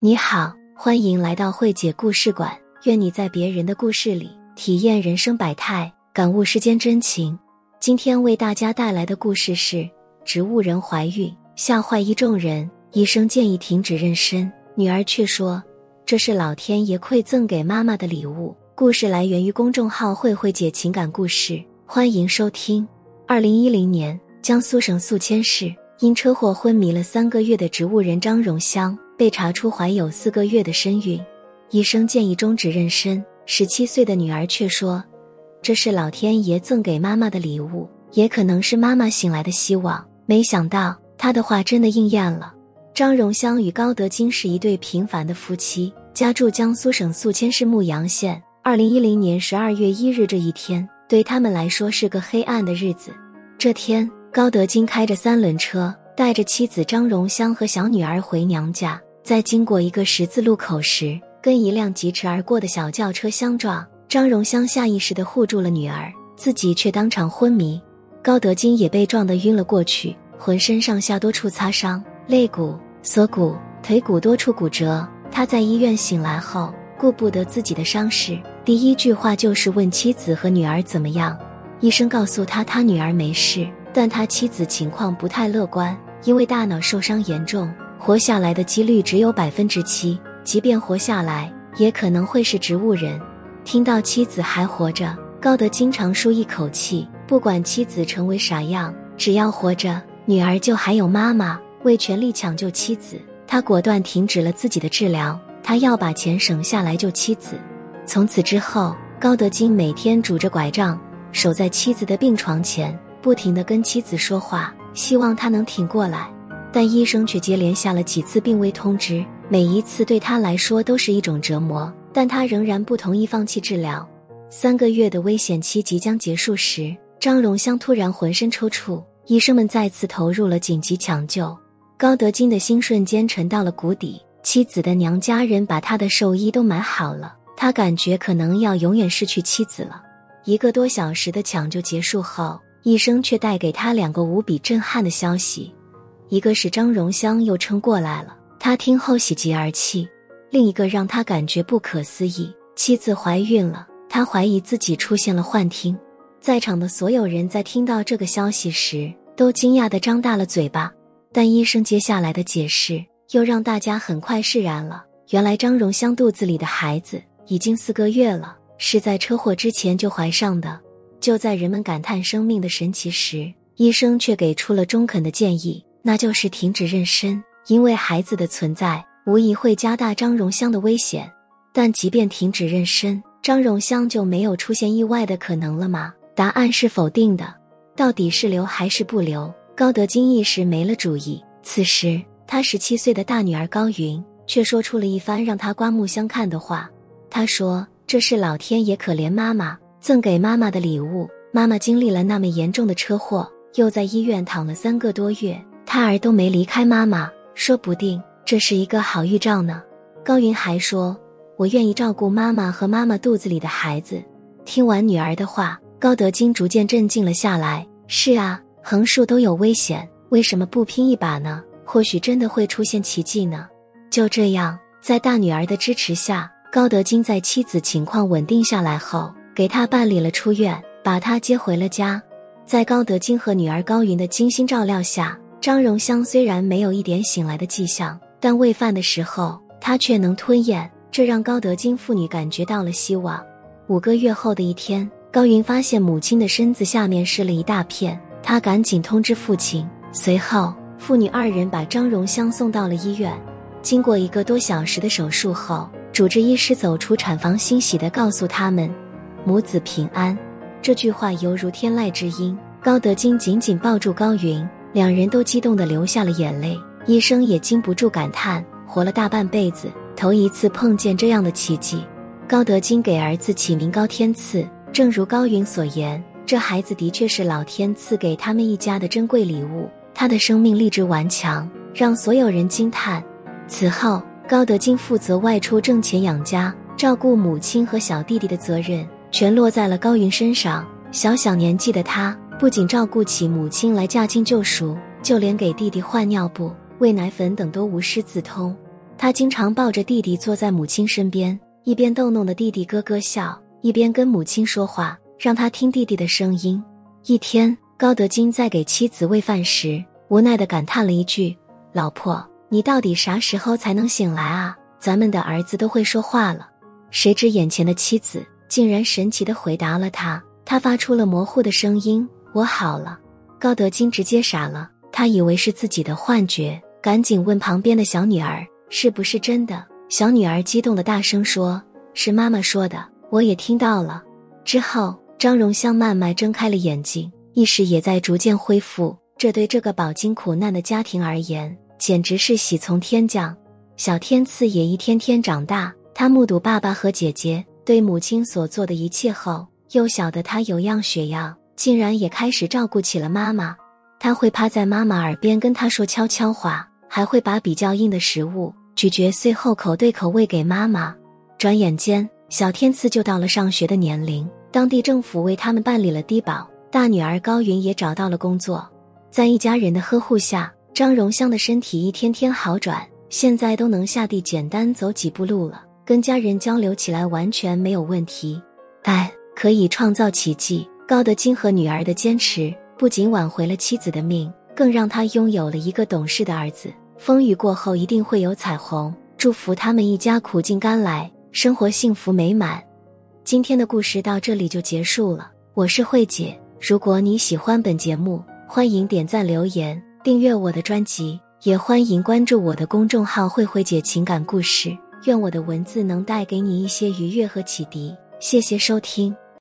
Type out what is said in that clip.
你好，欢迎来到慧姐故事馆。愿你在别人的故事里体验人生百态，感悟世间真情。今天为大家带来的故事是：植物人怀孕吓坏一众人，医生建议停止妊娠，女儿却说这是老天爷馈赠给妈妈的礼物。故事来源于公众号“慧慧姐情感故事”，欢迎收听。二零一零年，江苏省宿迁市因车祸昏迷了三个月的植物人张荣香。被查出怀有四个月的身孕，医生建议终止妊娠。十七岁的女儿却说：“这是老天爷赠给妈妈的礼物，也可能是妈妈醒来的希望。”没想到她的话真的应验了。张荣香与高德金是一对平凡的夫妻，家住江苏省宿迁市牧阳县。二零一零年十二月一日这一天，对他们来说是个黑暗的日子。这天，高德金开着三轮车，带着妻子张荣香和小女儿回娘家。在经过一个十字路口时，跟一辆疾驰而过的小轿车相撞。张荣香下意识地护住了女儿，自己却当场昏迷。高德金也被撞得晕了过去，浑身上下多处擦伤，肋骨、锁骨、腿骨多处骨折。他在医院醒来后，顾不得自己的伤势，第一句话就是问妻子和女儿怎么样。医生告诉他，他女儿没事，但他妻子情况不太乐观，因为大脑受伤严重。活下来的几率只有百分之七，即便活下来，也可能会是植物人。听到妻子还活着，高德经常舒一口气。不管妻子成为啥样，只要活着，女儿就还有妈妈。为全力抢救妻子，他果断停止了自己的治疗。他要把钱省下来救妻子。从此之后，高德金每天拄着拐杖，守在妻子的病床前，不停地跟妻子说话，希望她能挺过来。但医生却接连下了几次病危通知，每一次对他来说都是一种折磨，但他仍然不同意放弃治疗。三个月的危险期即将结束时，张荣香突然浑身抽搐，医生们再次投入了紧急抢救。高德金的心瞬间沉到了谷底，妻子的娘家人把他的寿衣都买好了，他感觉可能要永远失去妻子了。一个多小时的抢救结束后，医生却带给他两个无比震撼的消息。一个是张荣香又撑过来了，他听后喜极而泣；另一个让他感觉不可思议，妻子怀孕了，他怀疑自己出现了幻听。在场的所有人在听到这个消息时，都惊讶的张大了嘴巴。但医生接下来的解释又让大家很快释然了。原来张荣香肚子里的孩子已经四个月了，是在车祸之前就怀上的。就在人们感叹生命的神奇时，医生却给出了中肯的建议。那就是停止妊娠，因为孩子的存在无疑会加大张荣香的危险。但即便停止妊娠，张荣香就没有出现意外的可能了吗？答案是否定的。到底是留还是不留？高德金一时没了主意。此时，他十七岁的大女儿高云却说出了一番让他刮目相看的话。他说：“这是老天爷可怜妈妈，赠给妈妈的礼物。妈妈经历了那么严重的车祸，又在医院躺了三个多月。”胎儿都没离开妈妈，说不定这是一个好预兆呢。高云还说：“我愿意照顾妈妈和妈妈肚子里的孩子。”听完女儿的话，高德金逐渐镇静了下来。是啊，横竖都有危险，为什么不拼一把呢？或许真的会出现奇迹呢。就这样，在大女儿的支持下，高德金在妻子情况稳定下来后，给她办理了出院，把她接回了家。在高德金和女儿高云的精心照料下。张荣香虽然没有一点醒来的迹象，但喂饭的时候她却能吞咽，这让高德金父女感觉到了希望。五个月后的一天，高云发现母亲的身子下面湿了一大片，她赶紧通知父亲。随后，父女二人把张荣香送到了医院。经过一个多小时的手术后，主治医师走出产房，欣喜地告诉他们：“母子平安。”这句话犹如天籁之音。高德金紧紧抱住高云。两人都激动的流下了眼泪，医生也禁不住感叹：活了大半辈子，头一次碰见这样的奇迹。高德金给儿子起名高天赐，正如高云所言，这孩子的确是老天赐给他们一家的珍贵礼物。他的生命力之顽强，让所有人惊叹。此后，高德金负责外出挣钱养家，照顾母亲和小弟弟的责任全落在了高云身上。小小年纪的他。不仅照顾起母亲来驾轻就熟，就连给弟弟换尿布、喂奶粉等都无师自通。他经常抱着弟弟坐在母亲身边，一边逗弄的弟弟咯咯笑，一边跟母亲说话，让他听弟弟的声音。一天，高德金在给妻子喂饭时，无奈的感叹了一句：“老婆，你到底啥时候才能醒来啊？咱们的儿子都会说话了。”谁知眼前的妻子竟然神奇的回答了他，他发出了模糊的声音：“我好了。”高德金直接傻了，他以为是自己的幻觉，赶紧问旁边的小女儿：“是不是真的？”小女儿激动的大声说：“是妈妈说的，我也听到了。”之后，张荣香慢慢睁开了眼睛，意识也在逐渐恢复。这对这个饱经苦难的家庭而言，简直是喜从天降。小天赐也一天天长大，他目睹爸爸和姐姐对母亲所做的一切后，幼小的他有样学样。竟然也开始照顾起了妈妈，他会趴在妈妈耳边跟她说悄悄话，还会把比较硬的食物咀嚼碎后口对口喂给妈妈。转眼间，小天赐就到了上学的年龄，当地政府为他们办理了低保，大女儿高云也找到了工作，在一家人的呵护下，张荣香的身体一天天好转，现在都能下地简单走几步路了，跟家人交流起来完全没有问题。爱可以创造奇迹。高德金和女儿的坚持，不仅挽回了妻子的命，更让他拥有了一个懂事的儿子。风雨过后一定会有彩虹，祝福他们一家苦尽甘来，生活幸福美满。今天的故事到这里就结束了，我是慧姐。如果你喜欢本节目，欢迎点赞、留言、订阅我的专辑，也欢迎关注我的公众号“慧慧姐情感故事”。愿我的文字能带给你一些愉悦和启迪。谢谢收听。